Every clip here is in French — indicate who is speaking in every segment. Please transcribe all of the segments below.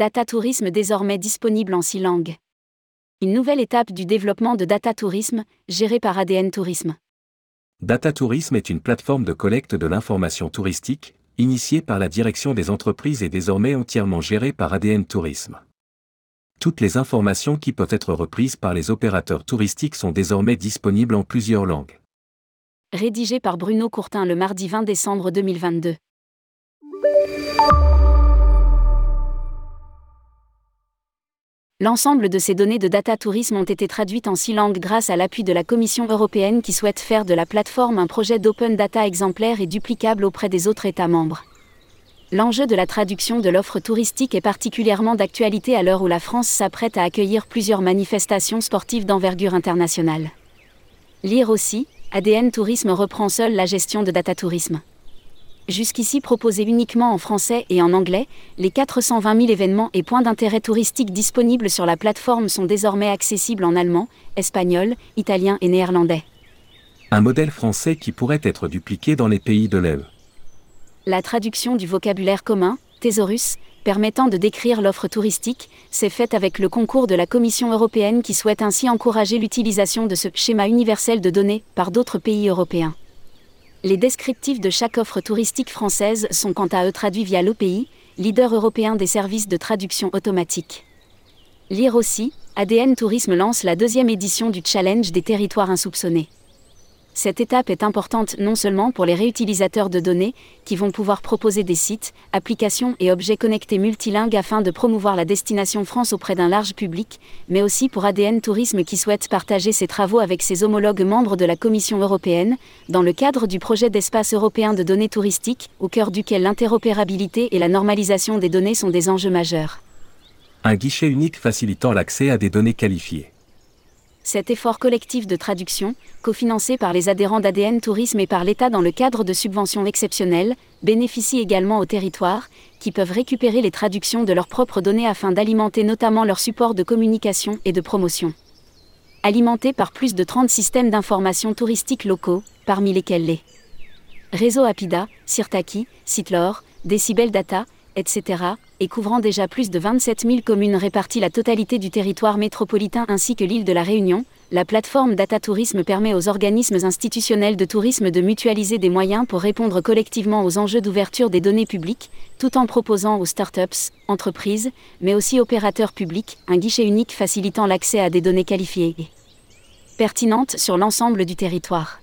Speaker 1: Data Tourisme désormais disponible en six langues. Une nouvelle étape du développement de Data Tourisme, gérée par ADN Tourisme.
Speaker 2: Data Tourisme est une plateforme de collecte de l'information touristique, initiée par la direction des entreprises et désormais entièrement gérée par ADN Tourisme. Toutes les informations qui peuvent être reprises par les opérateurs touristiques sont désormais disponibles en plusieurs langues.
Speaker 1: Rédigé par Bruno Courtin le mardi 20 décembre 2022. L'ensemble de ces données de data tourisme ont été traduites en six langues grâce à l'appui de la Commission européenne qui souhaite faire de la plateforme un projet d'open data exemplaire et duplicable auprès des autres États membres. L'enjeu de la traduction de l'offre touristique est particulièrement d'actualité à l'heure où la France s'apprête à accueillir plusieurs manifestations sportives d'envergure internationale. Lire aussi, ADN Tourisme reprend seul la gestion de data tourisme jusqu'ici proposés uniquement en français et en anglais, les 420 000 événements et points d'intérêt touristique disponibles sur la plateforme sont désormais accessibles en allemand, espagnol, italien et néerlandais.
Speaker 2: Un modèle français qui pourrait être dupliqué dans les pays de l'EV.
Speaker 1: La traduction du vocabulaire commun, thésaurus, permettant de décrire l'offre touristique, s'est faite avec le concours de la Commission européenne qui souhaite ainsi encourager l'utilisation de ce schéma universel de données par d'autres pays européens. Les descriptifs de chaque offre touristique française sont quant à eux traduits via l'OPI, leader européen des services de traduction automatique. Lire aussi, ADN Tourisme lance la deuxième édition du Challenge des territoires insoupçonnés. Cette étape est importante non seulement pour les réutilisateurs de données, qui vont pouvoir proposer des sites, applications et objets connectés multilingues afin de promouvoir la destination France auprès d'un large public, mais aussi pour ADN Tourisme qui souhaite partager ses travaux avec ses homologues membres de la Commission européenne, dans le cadre du projet d'espace européen de données touristiques, au cœur duquel l'interopérabilité et la normalisation des données sont des enjeux majeurs.
Speaker 2: Un guichet unique facilitant l'accès à des données qualifiées.
Speaker 1: Cet effort collectif de traduction, cofinancé par les adhérents d'ADN Tourisme et par l'État dans le cadre de subventions exceptionnelles, bénéficie également aux territoires, qui peuvent récupérer les traductions de leurs propres données afin d'alimenter notamment leur support de communication et de promotion. Alimenté par plus de 30 systèmes d'information touristique locaux, parmi lesquels les Réseau Apida, Sirtaki, Sitlor, Decibel Data, etc., et couvrant déjà plus de 27 000 communes réparties la totalité du territoire métropolitain ainsi que l'île de la Réunion, la plateforme Data Tourisme permet aux organismes institutionnels de tourisme de mutualiser des moyens pour répondre collectivement aux enjeux d'ouverture des données publiques, tout en proposant aux startups, entreprises, mais aussi opérateurs publics, un guichet unique facilitant l'accès à des données qualifiées et pertinentes sur l'ensemble du territoire.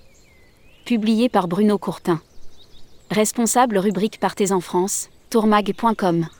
Speaker 1: Publié par Bruno Courtin. Responsable rubrique Partez en France, tourmag.com